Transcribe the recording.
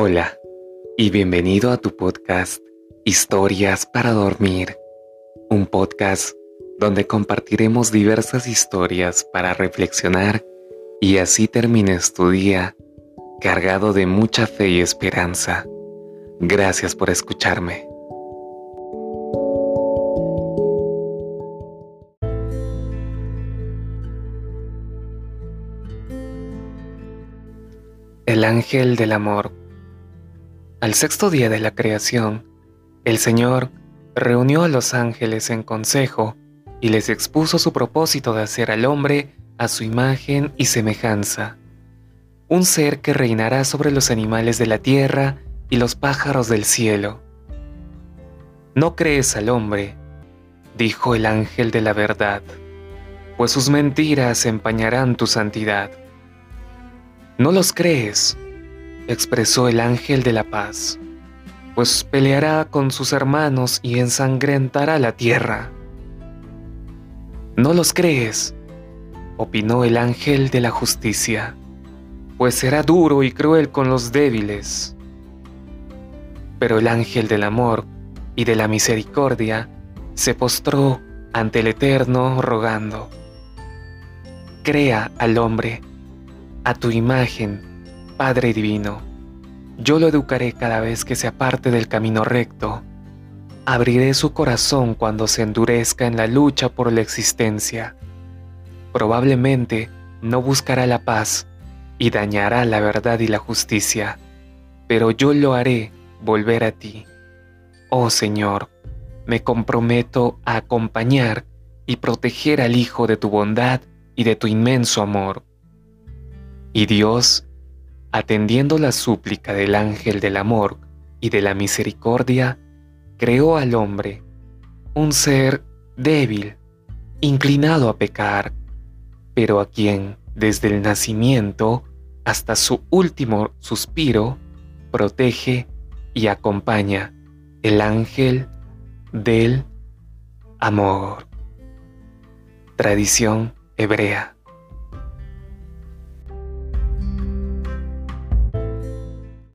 Hola y bienvenido a tu podcast Historias para Dormir, un podcast donde compartiremos diversas historias para reflexionar y así termines tu día cargado de mucha fe y esperanza. Gracias por escucharme. El ángel del amor. Al sexto día de la creación, el Señor reunió a los ángeles en consejo y les expuso su propósito de hacer al hombre a su imagen y semejanza, un ser que reinará sobre los animales de la tierra y los pájaros del cielo. No crees al hombre, dijo el ángel de la verdad, pues sus mentiras empañarán tu santidad. No los crees, expresó el ángel de la paz, pues peleará con sus hermanos y ensangrentará la tierra. No los crees, opinó el ángel de la justicia, pues será duro y cruel con los débiles. Pero el ángel del amor y de la misericordia se postró ante el Eterno rogando, Crea al hombre a tu imagen, Padre Divino. Yo lo educaré cada vez que se aparte del camino recto. Abriré su corazón cuando se endurezca en la lucha por la existencia. Probablemente no buscará la paz y dañará la verdad y la justicia, pero yo lo haré volver a ti. Oh Señor, me comprometo a acompañar y proteger al Hijo de tu bondad y de tu inmenso amor. Y Dios, atendiendo la súplica del ángel del amor y de la misericordia, creó al hombre, un ser débil, inclinado a pecar, pero a quien, desde el nacimiento hasta su último suspiro, protege y acompaña el ángel del amor. Tradición hebrea.